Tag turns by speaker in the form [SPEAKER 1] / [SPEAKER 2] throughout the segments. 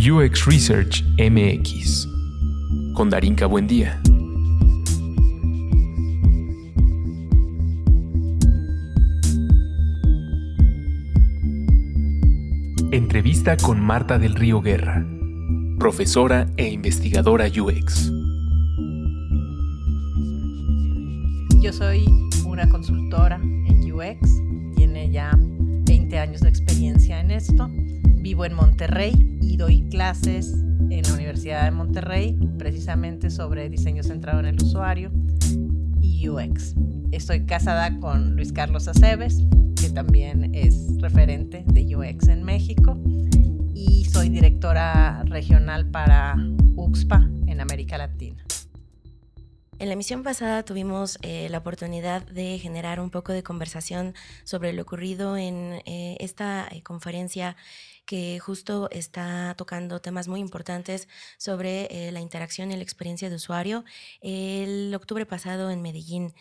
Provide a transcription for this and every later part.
[SPEAKER 1] UX Research MX con Darinka Buendía. Entrevista con Marta del Río Guerra, profesora e investigadora UX.
[SPEAKER 2] Yo soy una consultora en UX, tiene ya 20 años de experiencia en esto. Vivo en Monterrey y doy clases en la Universidad de Monterrey precisamente sobre diseño centrado en el usuario y UX. Estoy casada con Luis Carlos Aceves, que también es referente de UX en México, y soy directora regional para UXPA en América Latina.
[SPEAKER 3] En la emisión pasada tuvimos eh, la oportunidad de generar un poco de conversación sobre lo ocurrido en eh, esta eh, conferencia que justo está tocando temas muy importantes sobre la interacción y la experiencia de usuario el octubre pasado en Medellín.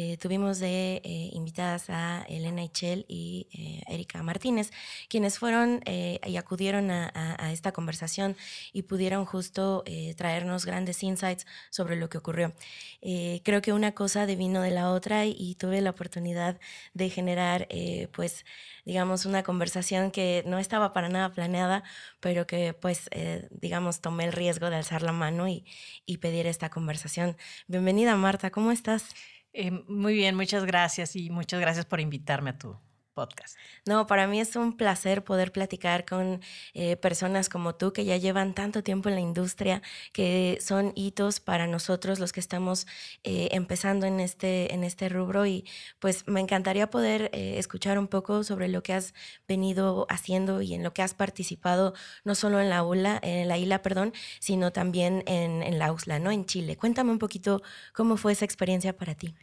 [SPEAKER 3] Eh, tuvimos de eh, invitadas a Elena Ichel y eh, Erika Martínez, quienes fueron y acudieron a, esta conversación y pudieron justo traernos grandes insights sobre lo que ocurrió. creo que una cosa devino de la otra y, tuve la oportunidad de generar, pues, digamos, una conversación que no estaba para nada planeada, pero que, pues, digamos, tomé el riesgo de alzar la mano y, y pedir esta conversación. Bienvenida, Marta, ¿cómo estás?
[SPEAKER 2] Eh, muy bien, muchas gracias y muchas gracias por invitarme a tu podcast.
[SPEAKER 3] No, para mí es un placer poder platicar con eh, personas como tú que ya llevan tanto tiempo en la industria, que son hitos para nosotros los que estamos eh, empezando en este, en este rubro y pues me encantaría poder escuchar un poco sobre lo que has venido haciendo y en lo que has participado, no solo en la ULA, en la ILA, perdón, sino también en, en la USLA, ¿no? En Chile. Cuéntame un poquito cómo fue esa experiencia para ti.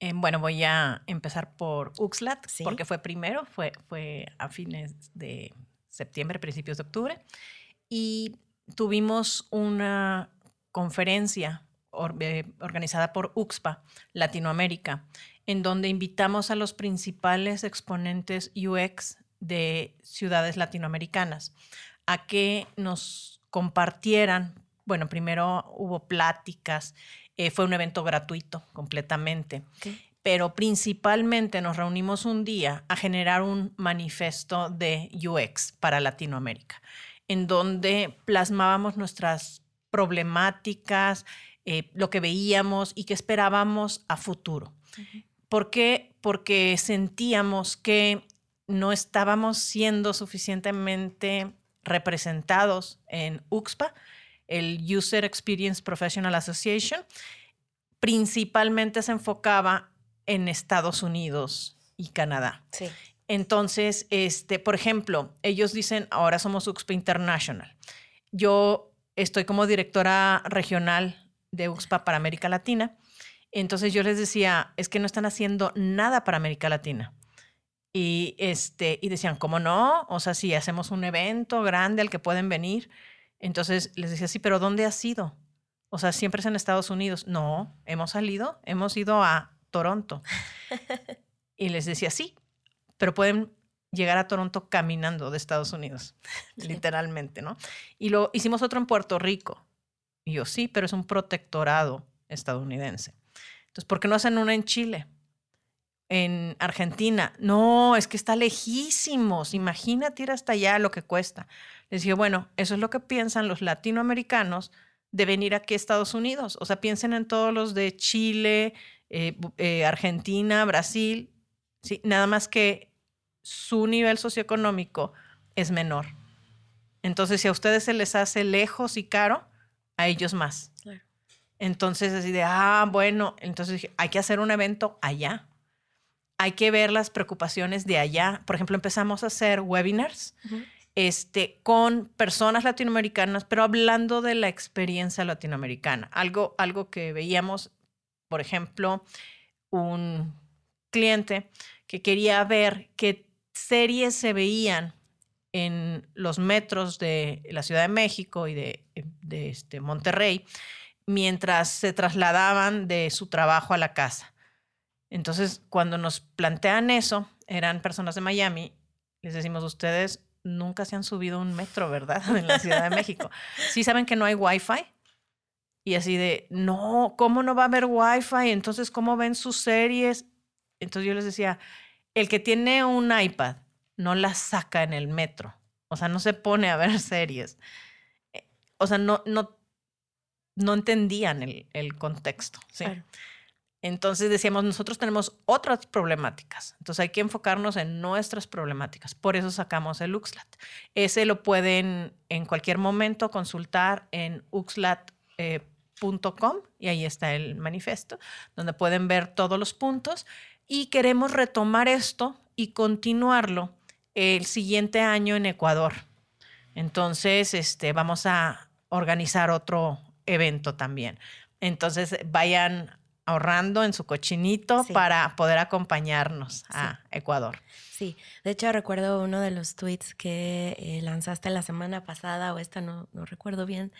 [SPEAKER 2] Eh, bueno, voy a empezar por Uxlat, porque fue primero, fue, fue a fines de septiembre, principios de octubre. Y tuvimos una conferencia eh, organizada por UXPA Latinoamérica, en donde invitamos a los principales exponentes UX de ciudades latinoamericanas a que nos compartieran, bueno, primero hubo pláticas eh, fue un evento gratuito completamente. Pero principalmente nos reunimos un día a generar un manifiesto de UX para Latinoamérica, en donde plasmábamos nuestras problemáticas, eh, lo que veíamos y que esperábamos a futuro. ¿Por qué? Porque sentíamos que no estábamos siendo suficientemente representados en UXPA, el User Experience Professional Association, principalmente se enfocaba en Estados Unidos y Canadá.
[SPEAKER 3] Sí.
[SPEAKER 2] Entonces, este, por ejemplo, ellos dicen, ahora somos UXPA International. Yo estoy como directora regional de UXPA para América Latina. Entonces yo les decía, es que no están haciendo nada para América Latina. Y, este, y decían, ¿cómo no? O sea, si hacemos un evento grande al que pueden venir. Entonces les decía, sí, pero ¿dónde has ido? O sea, siempre es en Estados Unidos. No, hemos salido, hemos ido a Toronto. y les decía, sí, pero pueden llegar a Toronto caminando de Estados Unidos, literalmente, ¿no? Y lo hicimos otro en Puerto Rico. Y yo, sí, pero es un protectorado estadounidense. Entonces, ¿por qué no hacen una en Chile? En Argentina. No, es que está lejísimos. Imagínate ir hasta allá lo que cuesta. Les dije, bueno, eso es lo que piensan los latinoamericanos de venir aquí a Estados Unidos. O sea, piensen en todos los de Chile, eh, eh, Argentina, Brasil, ¿sí? nada más que su nivel socioeconómico es menor. Entonces, si a ustedes se les hace lejos y caro, a ellos más. Entonces, así de, ah, bueno, entonces dije, hay que hacer un evento allá. Hay que ver las preocupaciones de allá. Por ejemplo, empezamos a hacer webinars este, con personas latinoamericanas, pero hablando de la experiencia latinoamericana. Algo, algo que veíamos, por ejemplo, un cliente que quería ver qué series se veían en los metros de la Ciudad de México y de, de este Monterrey mientras se trasladaban de su trabajo a la casa. Entonces, cuando nos plantean eso, eran personas de Miami, les decimos, ustedes nunca se han subido un metro, ¿verdad? En la Ciudad de México. Sí saben que no hay Wi-Fi. Y así de, no, ¿cómo no va a haber Wi-Fi? Entonces, ¿cómo ven sus series? Entonces yo les decía, el que tiene un iPad no la saca en el metro. O sea, no se pone a ver series. Eh, o sea, no, no, no entendían el, contexto. ¿sí? Entonces decíamos, nosotros tenemos otras problemáticas. Entonces hay que enfocarnos en nuestras problemáticas. Por eso sacamos el Uxlat. Ese lo pueden en cualquier momento consultar en uxlat.com eh, y ahí está el manifiesto, donde pueden ver todos los puntos. Y queremos retomar esto y continuarlo el siguiente año en Ecuador. Entonces, este, vamos a organizar otro evento también. Entonces, vayan ahorrando en su cochinito para poder acompañarnos a Ecuador.
[SPEAKER 3] Sí, de hecho recuerdo uno de los tweets que eh, lanzaste la semana pasada o esta, no, no recuerdo bien,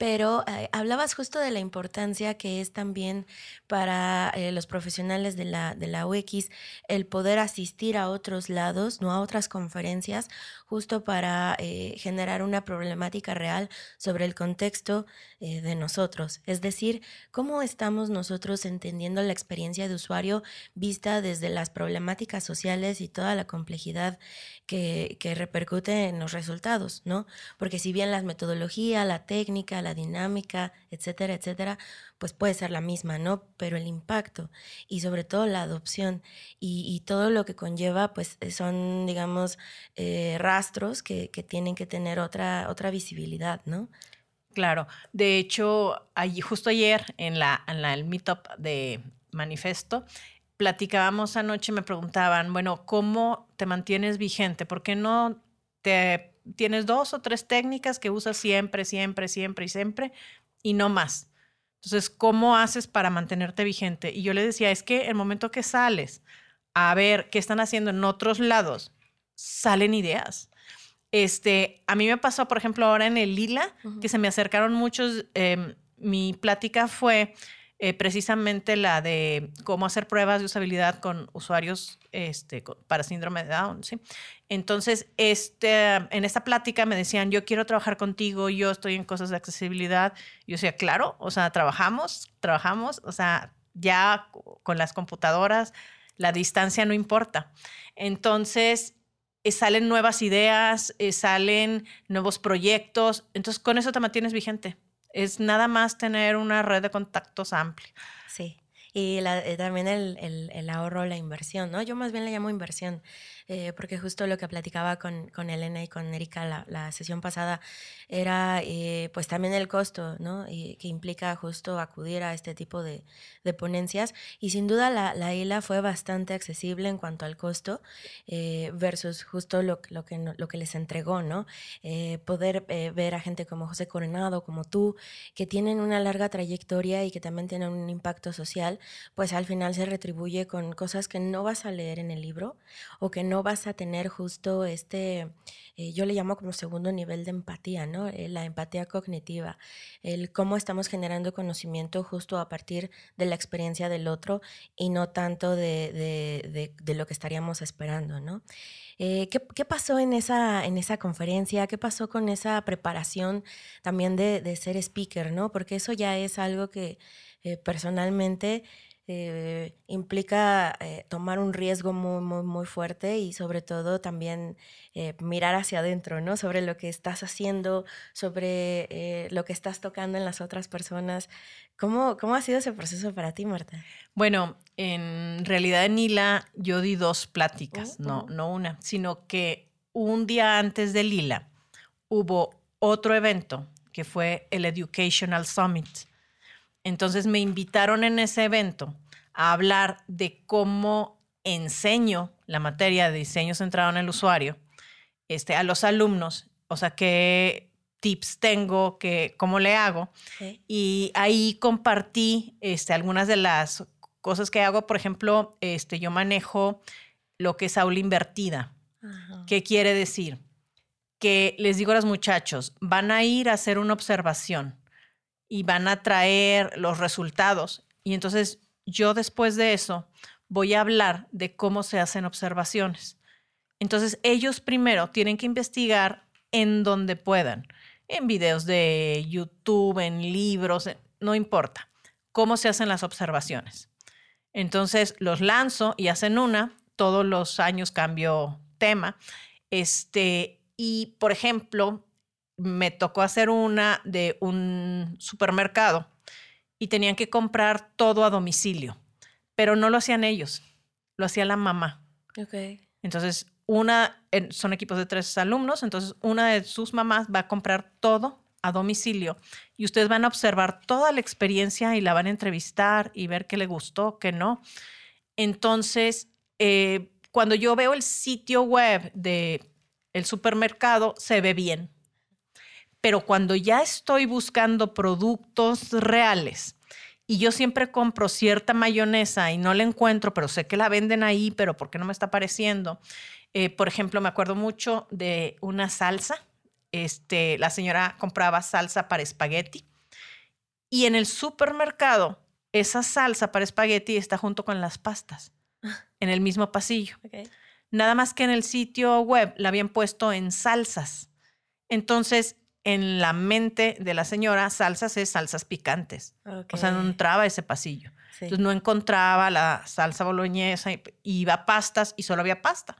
[SPEAKER 3] pero eh, hablabas justo de la importancia que es también para eh, los profesionales de la, de la UX el poder asistir a otros lados, no a otras conferencias, justo para eh, generar una problemática real sobre el contexto de nosotros. Es decir, cómo estamos nosotros entendiendo la experiencia de usuario vista desde las problemáticas sociales y toda la complejidad que, que repercute en los resultados, ¿no? Porque si bien la metodología, la técnica, la dinámica, etcétera, etcétera, pues puede ser la misma, ¿no? Pero el impacto y sobre todo la adopción y, todo lo que conlleva, pues eh, son, digamos, eh, rastros que, tienen que tener otra, otra visibilidad, ¿no?
[SPEAKER 2] Claro, de hecho, allí, justo ayer en, la, en la, el meetup de Manifesto, platicábamos anoche, me preguntaban, bueno, ¿cómo te mantienes vigente? ¿Por qué no te tienes dos o tres técnicas que usas siempre, siempre, siempre y siempre y no más. Entonces, ¿cómo haces para mantenerte vigente? Y yo le decía, es que el momento que sales a ver qué están haciendo en otros lados, salen ideas. Este, a mí me pasó, por ejemplo, ahora en el Lila, que se me acercaron muchos. Em, mi plática fue eh, precisamente la de cómo hacer pruebas de usabilidad con usuarios este, para síndrome de Down. Entonces, este, en esta plática me decían, yo quiero trabajar contigo, yo estoy en cosas de accesibilidad. Yo decía, claro, o sea, trabajamos, trabajamos, o sea, ya con las computadoras, la distancia no importa. Entonces, eh, salen nuevas ideas, eh, salen nuevos proyectos, entonces con eso te mantienes vigente. Es nada más tener una red de contactos amplia.
[SPEAKER 3] Sí. Y eh, también el, el, el, ahorro, la inversión, ¿no? Yo más bien le llamo inversión. Eh, porque justo lo que platicaba con, con Elena y con Erika la, la sesión pasada era eh, pues también el costo, ¿no? Y que implica justo acudir a este tipo de, de ponencias. Y sin duda la, la, isla fue bastante accesible en cuanto al costo eh, versus justo lo, lo, que, lo que les entregó, ¿no? poder ver a gente como José Coronado, como tú, que tienen una larga trayectoria y que también tienen un impacto social, pues al final se retribuye con cosas que no vas a leer en el libro o que no vas a tener justo este, eh, yo le llamo como segundo nivel de empatía, ¿no? Eh, la empatía cognitiva, el cómo estamos generando conocimiento justo a partir de la experiencia del otro y no tanto de, lo que estaríamos esperando, ¿no? Eh, ¿qué, pasó en esa, en esa conferencia? ¿Qué pasó con esa preparación también de, ser speaker, ¿no? Porque eso ya es algo que personalmente eh, implica eh, tomar un riesgo muy, muy, muy fuerte y sobre todo también eh, mirar hacia adentro, ¿no? Sobre lo que estás haciendo, sobre lo que estás tocando en las otras personas. ¿Cómo, ¿Cómo ha sido ese proceso para ti, Marta?
[SPEAKER 2] Bueno, en realidad en Lila yo di dos pláticas, no, no una, sino que un día antes de Lila hubo otro evento que fue el Educational Summit entonces me invitaron en ese evento a hablar de cómo enseño la materia de diseño centrado en el usuario este, a los alumnos, o sea, qué tips tengo, que, cómo le hago. Y ahí compartí este, algunas de las cosas que hago. Por ejemplo, este, yo manejo lo que es aula invertida. ¿Qué quiere decir? Que les digo a los muchachos, van a ir a hacer una observación y van a traer los resultados. Y entonces yo después de eso voy a hablar de cómo se hacen observaciones. Entonces ellos primero tienen que investigar en donde puedan, en videos de YouTube, en libros, no importa, cómo se hacen las observaciones. Entonces los lanzo y hacen una, todos los años cambio tema. Este, y por ejemplo, me tocó hacer una de un supermercado y tenían que comprar todo a domicilio, pero no lo hacían ellos, lo hacía la mamá. Entonces, una, son equipos de tres alumnos, entonces una de sus mamás va a comprar todo a domicilio y ustedes van a observar toda la experiencia y la van a entrevistar y ver qué le gustó, qué no. Entonces, eh, cuando yo veo el sitio web de el supermercado, se ve bien. Pero cuando ya estoy buscando productos reales y yo siempre compro cierta mayonesa y no la encuentro, pero sé que la venden ahí, pero ¿por qué no me está apareciendo? Eh, por ejemplo, me acuerdo mucho de una salsa. Este, la señora compraba salsa para espagueti y en el supermercado esa salsa para espagueti está junto con las pastas en el mismo pasillo. Nada más que en el sitio web la habían puesto en salsas. Entonces, en la mente de la señora, salsas es salsas picantes. O sea, no entraba ese pasillo. Entonces no encontraba la salsa boloñesa, iba a pastas y solo había pasta.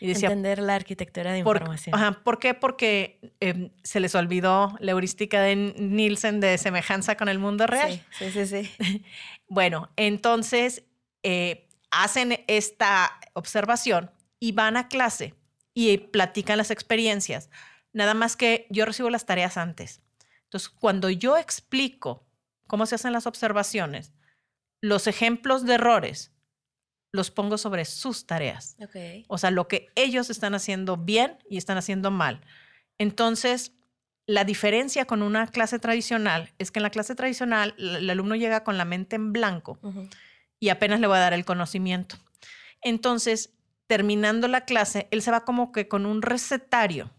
[SPEAKER 3] Y decía, Entender la arquitectura de información.
[SPEAKER 2] Por, ajá, ¿Por qué? Porque em, se les olvidó la heurística de Nielsen de semejanza con el mundo real.
[SPEAKER 3] Sí, sí, sí. sí.
[SPEAKER 2] bueno, entonces eh, hacen esta observación y van a clase y platican las experiencias. Nada más que yo recibo las tareas antes. Entonces, cuando yo explico cómo se hacen las observaciones, los ejemplos de errores los pongo sobre sus tareas. O sea, lo que ellos están haciendo bien y están haciendo mal. Entonces, la diferencia con una clase tradicional es que en la clase tradicional el alumno llega con la mente en blanco y apenas le voy a dar el conocimiento. Entonces, terminando la clase, él se va como que con un recetario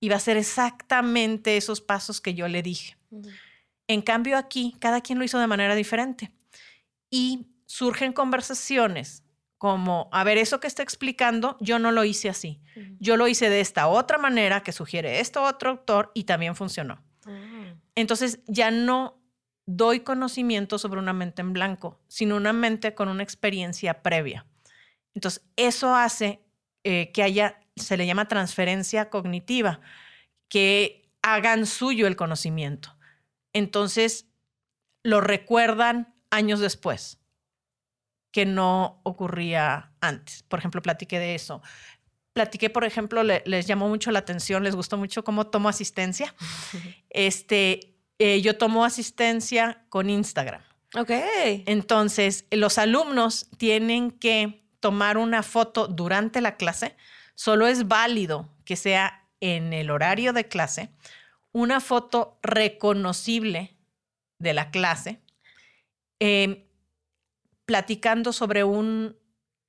[SPEAKER 2] y va a hacer exactamente esos pasos que yo le dije. En cambio aquí, cada quien lo hizo de manera diferente. Y surgen conversaciones como, a ver, eso que está explicando, yo no lo hice así. Yo lo hice de esta otra manera que sugiere esto otro autor y también funcionó. Ah. Entonces ya no doy conocimiento sobre una mente en blanco, sino una mente con una experiencia previa. Entonces eso hace eh, que haya se le llama transferencia cognitiva, que hagan suyo el conocimiento. Entonces, lo recuerdan años después, que no ocurría antes. Por ejemplo, platiqué de eso. Platiqué, por ejemplo, les llamó mucho la atención, les gustó mucho cómo tomo asistencia. Este, eh, yo tomo asistencia con Instagram.
[SPEAKER 3] Ok.
[SPEAKER 2] Entonces, los alumnos tienen que tomar una foto durante la clase Solo es válido que sea en el horario de clase una foto reconocible de la clase, em, platicando sobre un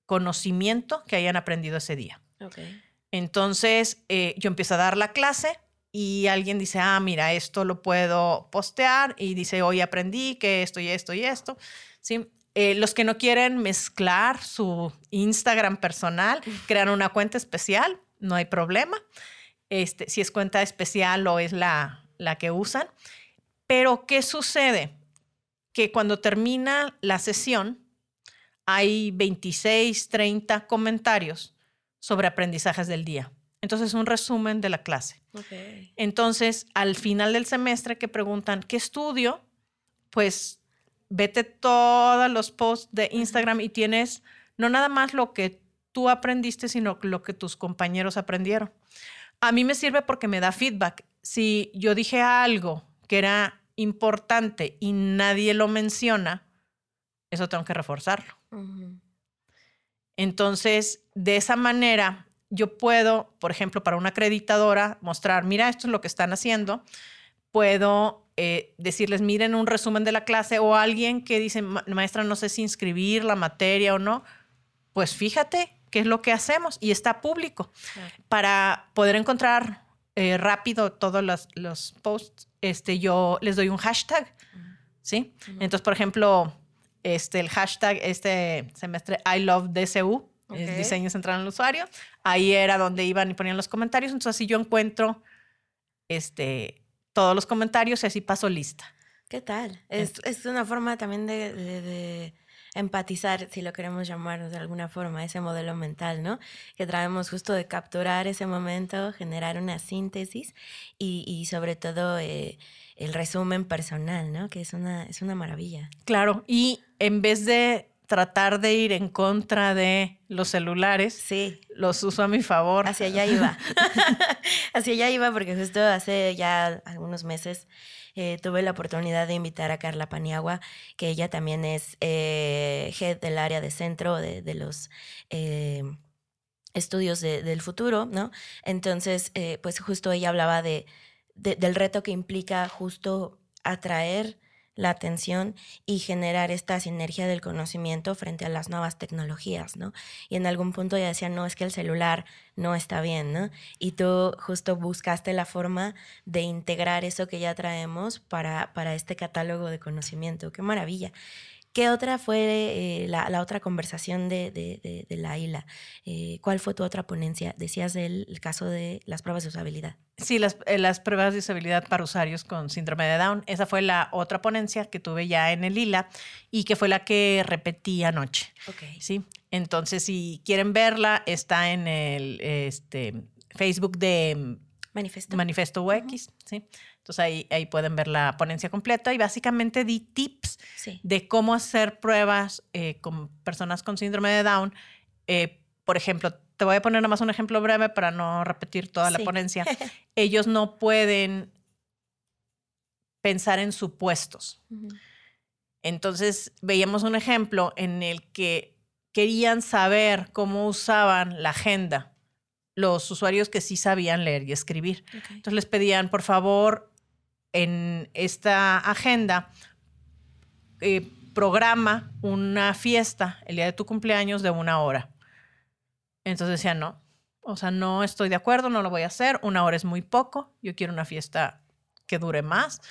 [SPEAKER 2] conocimiento que hayan aprendido ese día. Entonces, eh, yo empiezo a dar la clase y alguien dice, ah, mira, esto lo puedo postear y dice, hoy aprendí que esto y esto y esto. ¿Sí? Eh, los que no quieren mezclar su Instagram personal, crean una cuenta especial, no hay problema. Este, si es cuenta especial o es la, la que usan. Pero, ¿qué sucede? Que cuando termina la sesión, hay 26, 30 comentarios sobre aprendizajes del día. Entonces, un resumen de la clase. Entonces, al final del semestre que preguntan, ¿qué estudio? Pues vete todos los posts de Instagram y tienes no nada más lo que tú aprendiste, sino lo que tus compañeros aprendieron. A mí me sirve porque me da feedback. Si yo dije algo que era importante y nadie lo menciona, eso tengo que reforzarlo. Entonces, de esa manera, yo puedo, por ejemplo, para una acreditadora, mostrar, mira, esto es lo que están haciendo. Puedo eh, decirles, miren un resumen de la clase o alguien que dice, maestra, no sé si inscribir la materia o no, pues fíjate qué es lo que hacemos y está público. Para poder encontrar eh, rápido todos los, posts, este, yo les doy un hashtag, Entonces, por ejemplo, este, el hashtag este semestre I love DCU, es diseño central en el usuario. Ahí era donde iban y ponían los comentarios. Entonces así yo encuentro este, todos los comentarios y así paso lista.
[SPEAKER 3] ¿Qué tal? Es, es una forma también de, de, empatizar, si lo queremos llamar de alguna forma, ese modelo mental, ¿no? Que traemos justo de capturar ese momento, generar una síntesis y, y sobre todo eh, el resumen personal, ¿no? Que es una, es una maravilla.
[SPEAKER 2] Claro, y en vez de tratar de ir en contra de los celulares,
[SPEAKER 3] sí.
[SPEAKER 2] los uso a mi favor.
[SPEAKER 3] Hacia allá iba. Hacia allá iba porque justo hace ya algunos meses eh, tuve la oportunidad de invitar a Carla Paniagua, que ella también es eh, head del área de centro de, los... Eh, estudios del futuro, ¿no? Entonces, pues justo ella hablaba de, del reto que implica justo atraer la atención y generar esta sinergia del conocimiento frente a las nuevas tecnologías, ¿no? Y en algún punto ya decía, no, es que el celular no está bien, ¿no? Y tú justo buscaste la forma de integrar eso que ya traemos para, para este catálogo de conocimiento. ¡Qué maravilla! ¿Qué otra fue eh, la, otra conversación de, de, de, la ILA? Eh, ¿Cuál fue tu otra ponencia? Decías del caso de las pruebas de usabilidad.
[SPEAKER 2] Sí, las, eh, las, pruebas de usabilidad para usuarios con síndrome de Down. Esa fue la otra ponencia que tuve ya en el ILA y que fue la que repetí anoche.
[SPEAKER 3] Okay.
[SPEAKER 2] Sí. Entonces, si quieren verla, está en el este, Facebook de
[SPEAKER 3] Manifesto,
[SPEAKER 2] Manifesto UX. ¿sí? Entonces ahí, ahí pueden ver la ponencia completa y básicamente di tips de cómo hacer pruebas eh, con personas con síndrome de Down. Eh, por ejemplo, te voy a poner nomás un ejemplo breve para no repetir toda la ponencia. Ellos no pueden pensar en supuestos. Entonces veíamos un ejemplo en el que querían saber cómo usaban la agenda los usuarios que sí sabían leer y escribir. Entonces les pedían, por favor, en esta agenda, eh, programa una fiesta el día de tu cumpleaños de una hora. Entonces decía, no, o sea, no estoy de acuerdo, no lo voy a hacer, una hora es muy poco, yo quiero una fiesta que dure más.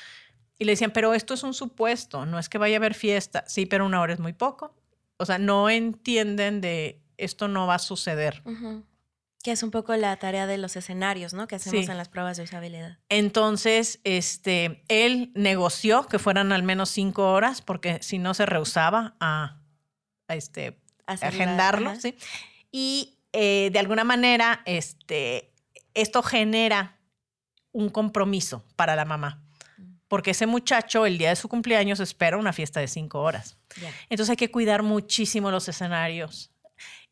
[SPEAKER 2] Y le decían, pero esto es un supuesto, no es que vaya a haber fiesta, sí, pero una hora es muy poco. O sea, no entienden de esto no va a suceder.
[SPEAKER 3] Que es un poco la tarea de los escenarios, ¿no? Que hacemos en las pruebas de usabilidad.
[SPEAKER 2] Entonces, este, él negoció que fueran al menos cinco horas, porque si no se rehusaba a, este, agendarlo, ¿sí? Y eh, de alguna manera, este, esto genera un compromiso para la mamá. Mm. Porque ese muchacho, el día de su cumpleaños, espera una fiesta de cinco horas. Entonces hay que cuidar muchísimo los escenarios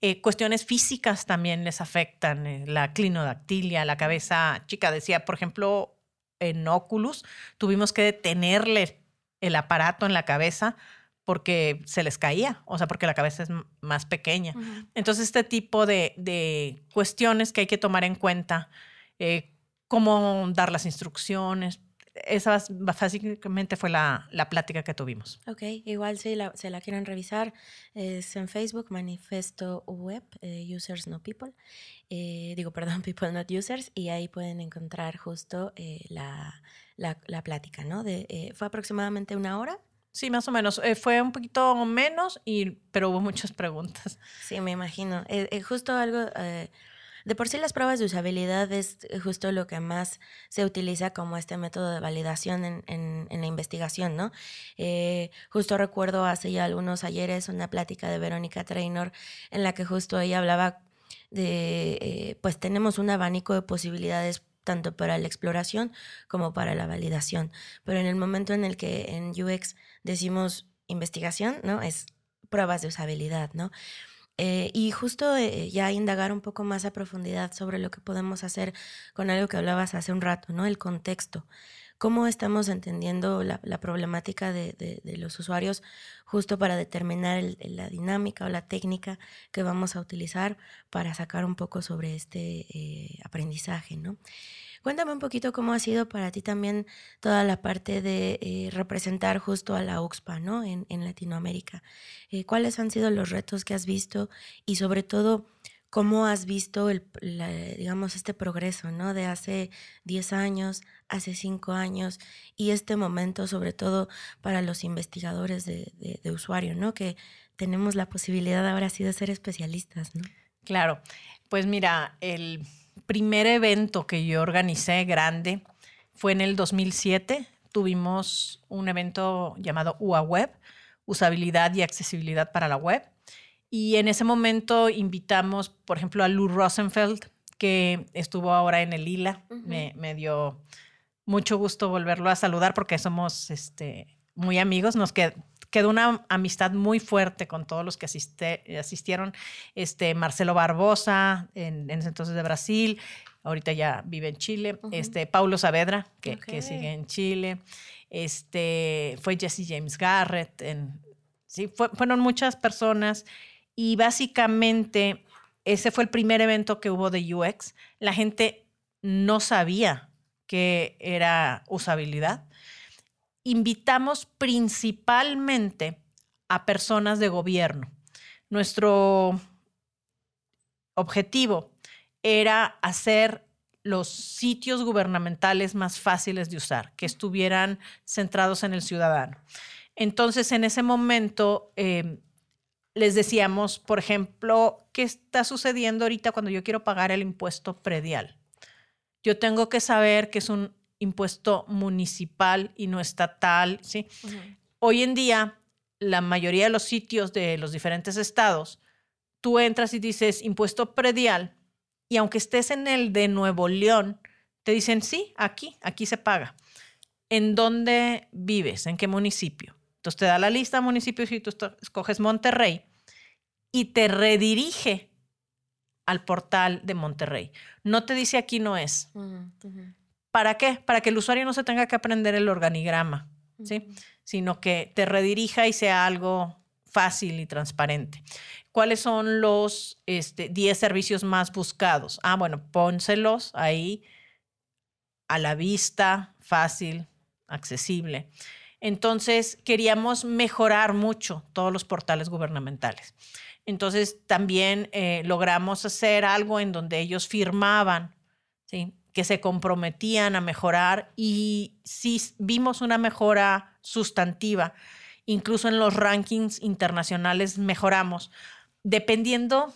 [SPEAKER 2] eh, cuestiones físicas también les afectan, eh, la clinodactilia, la cabeza chica. Decía, por ejemplo, en Oculus tuvimos que detenerle el aparato en la cabeza porque se les caía, o sea, porque la cabeza es más pequeña. Entonces, este tipo de, cuestiones que hay que tomar en cuenta, eh, cómo dar las instrucciones, esa básicamente fue la, la, plática que tuvimos.
[SPEAKER 3] Ok, igual si la, se la quieren revisar, es en Facebook, Manifesto Web, eh, Users No People. Eh, digo, perdón, People Not Users, y ahí pueden encontrar justo eh, la, la, la, plática, ¿no? De, fue aproximadamente una hora.
[SPEAKER 2] Sí, más o menos. fue un poquito menos, y, pero hubo muchas preguntas.
[SPEAKER 3] Sí, me imagino. justo algo de por sí las pruebas de usabilidad es justo lo que más se utiliza como este método de validación en, la investigación, ¿no? Eh, justo recuerdo hace ya algunos ayeres una plática de Verónica Trainor en la que justo ella hablaba de, eh, pues tenemos un abanico de posibilidades tanto para la exploración como para la validación, pero en el momento en el que en UX decimos investigación, ¿no? Es pruebas de usabilidad, ¿no? Eh, y justo eh, ya indagar un poco más a profundidad sobre lo que podemos hacer con algo que hablabas hace un rato, ¿no? El contexto. ¿Cómo estamos entendiendo la, problemática de, los usuarios justo para determinar la dinámica o la técnica que vamos a utilizar para sacar un poco sobre este eh, aprendizaje, ¿no? Cuéntame un poquito cómo ha sido para ti también toda la parte de eh, representar justo a la UXPA, ¿no? En, Latinoamérica. Eh, ¿Cuáles han sido los retos que has visto y sobre todo cómo has visto, el, digamos, este progreso, ¿no? De hace 10 años, hace 5 años y este momento sobre todo para los investigadores de, usuario, ¿no? Que tenemos la posibilidad ahora sí de ser especialistas, ¿no?
[SPEAKER 2] Claro, pues mira, el primer evento que yo organicé grande fue en el 2007. Tuvimos un evento llamado UA Web, usabilidad y accesibilidad para la web. Y en ese momento invitamos, por ejemplo, a Lou Rosenfeld, que estuvo ahora en el ILA. me, me, dio mucho gusto volverlo a saludar porque somos este, muy amigos. Nos qued, quedó una amistad muy fuerte con todos los que asiste, asistieron. Este, Marcelo Barbosa, en, en, ese entonces de Brasil, ahorita ya vive en Chile. este, Paulo Saavedra, que, okay. que, sigue en Chile. Este, fue Jesse James Garrett. En, sí, fue, fueron muchas personas y básicamente ese fue el primer evento que hubo de UX. La gente no sabía que era usabilidad. Invitamos principalmente a personas de gobierno. Nuestro objetivo era hacer los sitios gubernamentales más fáciles de usar, que estuvieran centrados en el ciudadano. Entonces, en ese momento, eh, les decíamos, por ejemplo, ¿qué está sucediendo ahorita cuando yo quiero pagar el impuesto predial? Yo tengo que saber que es un impuesto municipal y no estatal, ¿sí? Uh -huh. Hoy en día, la mayoría de los sitios de los diferentes estados, tú entras y dices impuesto predial y aunque estés en el de Nuevo León, te dicen, sí, aquí, aquí se paga. ¿En dónde vives? ¿En qué municipio? Entonces te da la lista de municipios y tú escoges Monterrey y te redirige al portal de Monterrey. No te dice aquí no es. Uh -huh. ¿Para qué? Para que el usuario no se tenga que aprender el organigrama, uh -huh. ¿sí? Sino que te redirija y sea algo fácil y transparente. ¿Cuáles son los este, 10 servicios más buscados? Ah, bueno, pónselos ahí a la vista, fácil, accesible. Entonces, queríamos mejorar mucho todos los portales gubernamentales. Entonces, también eh, logramos hacer algo en donde ellos firmaban, que se comprometían a mejorar y sí vimos una mejora sustantiva. Incluso en los rankings internacionales mejoramos, dependiendo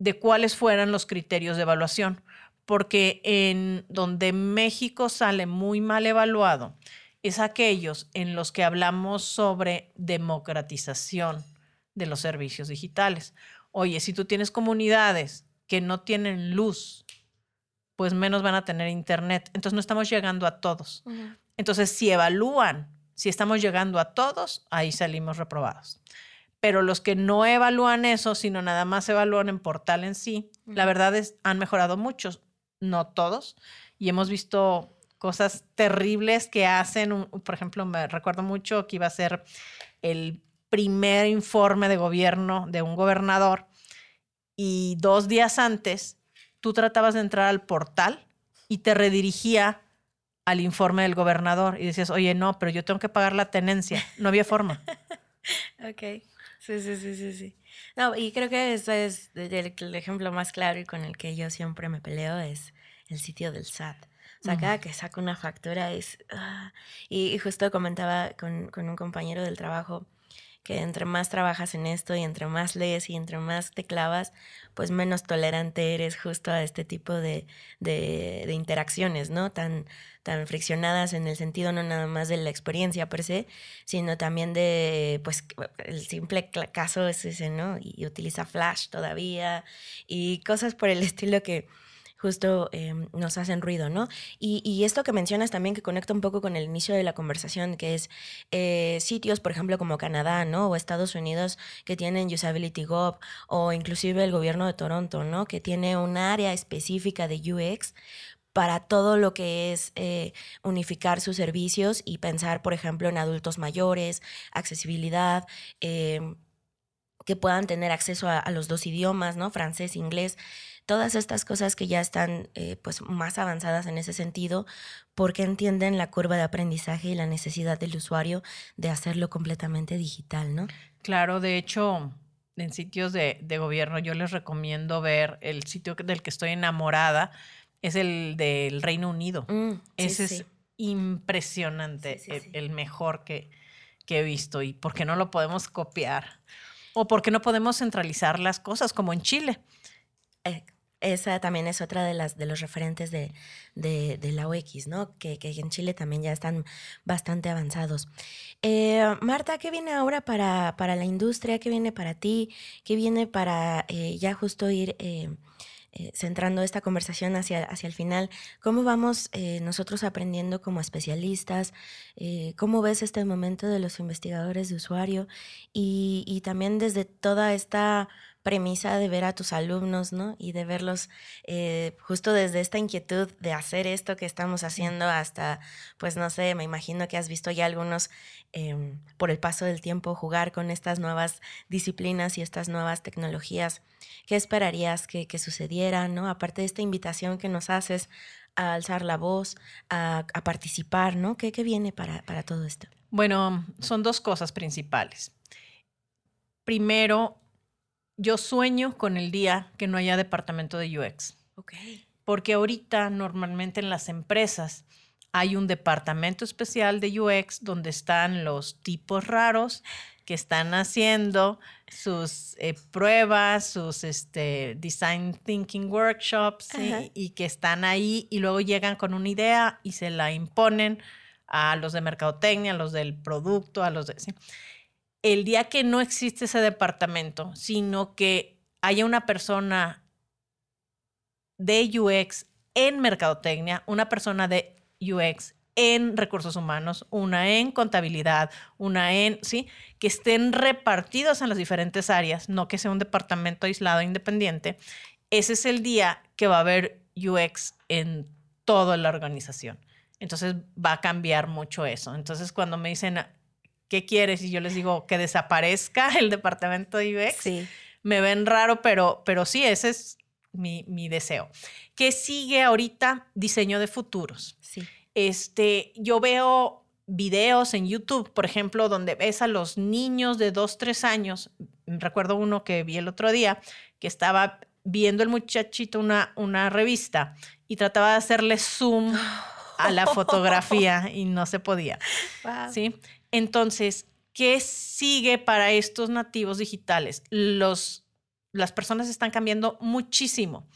[SPEAKER 2] de cuáles fueran los criterios de evaluación, porque en donde México sale muy mal evaluado es aquellos en los que hablamos sobre democratización de los servicios digitales. Oye, si tú tienes comunidades que no tienen luz, pues menos van a tener internet. Entonces no estamos llegando a todos. Uh -huh. Entonces, si evalúan, si estamos llegando a todos, ahí salimos reprobados. Pero los que no evalúan eso, sino nada más evalúan en portal en sí, uh -huh. la verdad es, han mejorado muchos, no todos. Y hemos visto cosas terribles que hacen. Por ejemplo, me recuerdo mucho que iba a ser el primer informe de gobierno de un gobernador y dos días antes tú tratabas de entrar al portal y te redirigía al informe del gobernador y decías, oye, no, pero yo tengo que pagar la tenencia. No había forma.
[SPEAKER 3] ok, sí, sí, sí, sí, sí. No, y creo que ese es el, el ejemplo más claro y con el que yo siempre me peleo es el sitio del SAT. O sea, uh -huh. cada que saco una factura es... Uh, y, y, justo comentaba con, con, un compañero del trabajo que entre más trabajas en esto y entre más lees y entre más te clavas, pues menos tolerante eres justo a este tipo de, de, interacciones, ¿no? Tan, tan friccionadas en el sentido no nada más de la experiencia per se, sino también de, pues, el simple caso es ese, ¿no? Y utiliza Flash todavía y cosas por el estilo que justo eh, nos hacen ruido, ¿no? Y, y, esto que mencionas también que conecta un poco con el inicio de la conversación, que es eh, sitios, por ejemplo, como Canadá, ¿no? O Estados Unidos que tienen Usability Gov, o inclusive el gobierno de Toronto, ¿no? Que tiene un área específica de UX para todo lo que es eh, unificar sus servicios y pensar, por ejemplo, en adultos mayores, accesibilidad, eh, que puedan tener acceso a, los dos idiomas, ¿no? Francés, inglés todas estas cosas que ya están eh, pues más avanzadas en ese sentido, porque entienden la curva de aprendizaje y la necesidad del usuario de hacerlo completamente digital, ¿no?
[SPEAKER 2] Claro, de hecho, en sitios de, de gobierno yo les recomiendo ver el sitio del que estoy enamorada, es el del Reino Unido. Mm, sí, Ese sí. es impresionante, sí, el, el, mejor que, que he visto y por qué no lo podemos copiar. ¿O por qué no podemos centralizar las cosas como en Chile?
[SPEAKER 3] Eh, esa también es otra de las de los referentes de, de, la UX, ¿no? Que, que, en Chile también ya están bastante avanzados. Eh, Marta, ¿qué viene ahora para, para, la industria? ¿Qué viene para ti? ¿Qué viene para eh, ya justo ir eh, centrando esta conversación hacia, hacia el final? ¿Cómo vamos nosotros aprendiendo como especialistas? ¿Cómo ves este momento de los investigadores de usuario? Y, y también desde toda esta premisa de ver a tus alumnos, ¿no? Y de verlos eh, justo desde esta inquietud de hacer esto que estamos haciendo hasta, pues no sé, me imagino que has visto ya algunos em, por el paso del tiempo jugar con estas nuevas disciplinas y estas nuevas tecnologías. ¿Qué esperarías que, que sucediera, ¿no? Aparte de esta invitación que nos haces a alzar la voz, a, participar, ¿no? ¿Qué, qué viene para, para todo esto?
[SPEAKER 2] Bueno, son dos cosas principales. Primero, yo sueño con el día que no haya departamento de UX. Porque ahorita normalmente en las empresas hay un departamento especial de UX donde están los tipos raros que están haciendo sus eh, pruebas, sus este, design thinking workshops y que están ahí y luego llegan con una idea y se la imponen a los de mercadotecnia, a los del producto, a los de el día que no existe ese departamento, sino que haya una persona de UX en mercadotecnia, una persona de UX en recursos humanos, una en contabilidad, una en, ¿sí? Que estén repartidos en las diferentes áreas, no que sea un departamento aislado e independiente. Ese es el día que va a haber UX en toda la organización. Entonces va a cambiar mucho eso. Entonces cuando me dicen, ¿qué quieres? Y yo les digo, que desaparezca el departamento de UX. Sí. Me ven raro, pero, pero sí, ese es mi, mi deseo. ¿Qué sigue ahorita? Diseño de futuros. Sí. Este, yo veo videos en YouTube, por ejemplo, donde ves a los niños de dos, tres años. Recuerdo uno que vi el otro día, que estaba viendo el muchachito una, una revista y trataba de hacerle zoom a la fotografía y no se podía. ¿sí? Entonces, ¿qué sigue para estos nativos digitales? Los, las personas están cambiando muchísimo.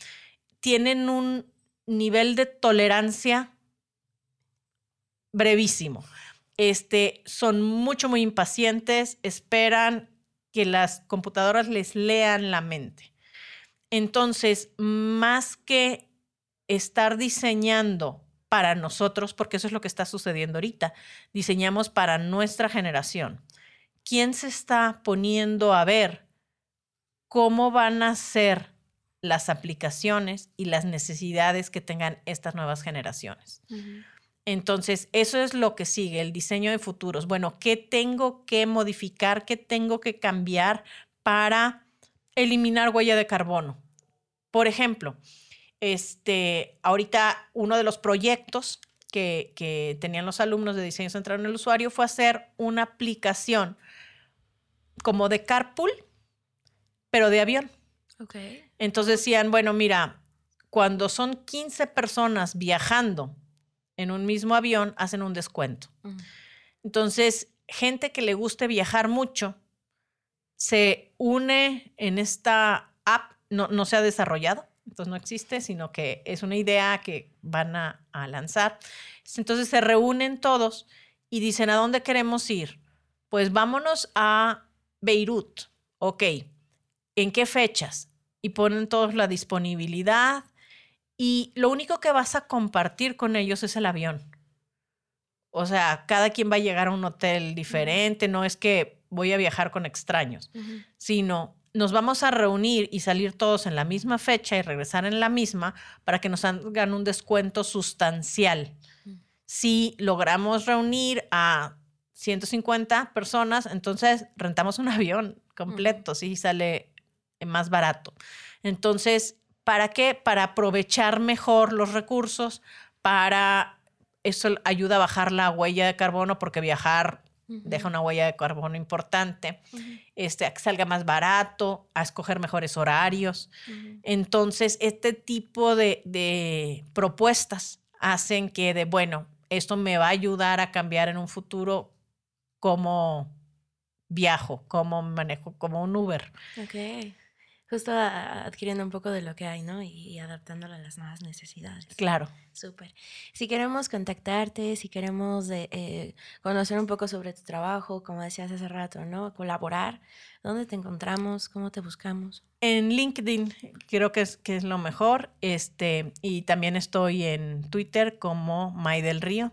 [SPEAKER 2] Tienen un nivel de tolerancia brevísimo. Este, son mucho, muy impacientes, esperan que las computadoras les lean la mente. Entonces, más que estar diseñando para nosotros, porque eso es lo que está sucediendo ahorita. Diseñamos para nuestra generación. ¿Quién se está poniendo a ver cómo van a ser las aplicaciones y las necesidades que tengan estas nuevas generaciones? Entonces, eso es lo que sigue, el diseño de futuros. Bueno, ¿qué tengo que modificar? ¿Qué tengo que cambiar para eliminar huella de carbono? Por ejemplo, este, ahorita uno de los proyectos que, que tenían los alumnos de diseño centrado en el usuario fue hacer una aplicación como de carpool, pero de avión. Okay. Entonces decían, bueno, mira, cuando son 15 personas viajando en un mismo avión, hacen un descuento. Entonces, gente que le guste viajar mucho, se une en esta app, no, no se ha desarrollado, entonces no existe, sino que es una idea que van a, lanzar. Entonces se reúnen todos y dicen, ¿a dónde queremos ir? Pues vámonos a Beirut. Ok, ¿en qué fechas? Y ponen todos la disponibilidad y lo único que vas a compartir con ellos es el avión. O sea, cada quien va a llegar a un hotel diferente, no es que voy a viajar con extraños, sino nos vamos a reunir y salir todos en la misma fecha y regresar en la misma para que nos hagan un descuento sustancial. Si logramos reunir a 150 personas, entonces rentamos un avión completo, sí sale más barato. Entonces, ¿para qué? Para aprovechar mejor los recursos, para eso ayuda a bajar la huella de carbono porque viajar deja una huella de carbono importante, este, a que salga más barato, a escoger mejores horarios. Entonces, este tipo de, de, propuestas hacen que de, bueno, esto me va a ayudar a cambiar en un futuro cómo, viajo, cómo manejo como un Uber.
[SPEAKER 3] Justo adquiriendo un poco de lo que hay, ¿no? Y, adaptándolo a las nuevas necesidades.
[SPEAKER 2] Claro.
[SPEAKER 3] Súper. Si queremos contactarte, si queremos eh, conocer un poco sobre tu trabajo, como decías hace rato, ¿no? Colaborar, ¿dónde te encontramos? ¿Cómo te buscamos?
[SPEAKER 2] En LinkedIn creo que es, que es lo mejor. Este, y también estoy en Twitter como May del Río.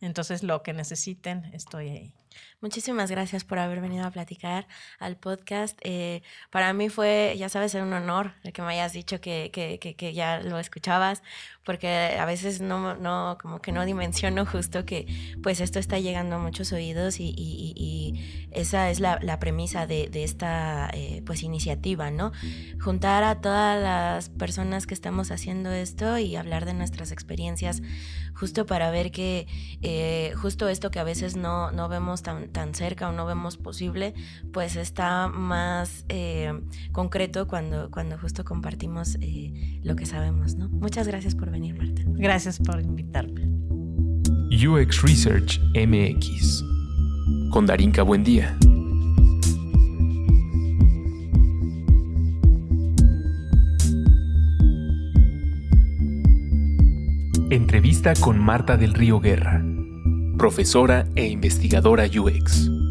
[SPEAKER 2] Entonces, lo que necesiten, estoy ahí.
[SPEAKER 3] Muchísimas gracias por haber venido a platicar al podcast. Eh, para mí fue, ya sabes, un honor el que me hayas dicho que, que, que, ya lo escuchabas, porque a veces no, no, como que no dimensiono justo que pues esto está llegando a muchos oídos y, y, y esa es la, la premisa de, de esta eh, pues iniciativa, ¿no? Juntar a todas las personas que estamos haciendo esto y hablar de nuestras experiencias justo para ver que eh, justo esto que a veces no, no vemos tan, tan cerca o no vemos posible, pues está más eh, concreto cuando, cuando justo compartimos eh, lo que sabemos, ¿no? Muchas gracias por venir, Marta.
[SPEAKER 2] Gracias por invitarme.
[SPEAKER 1] UX Research MX. Con Darinka Buendía. Entrevista con Marta del Río Guerra profesora e investigadora UX.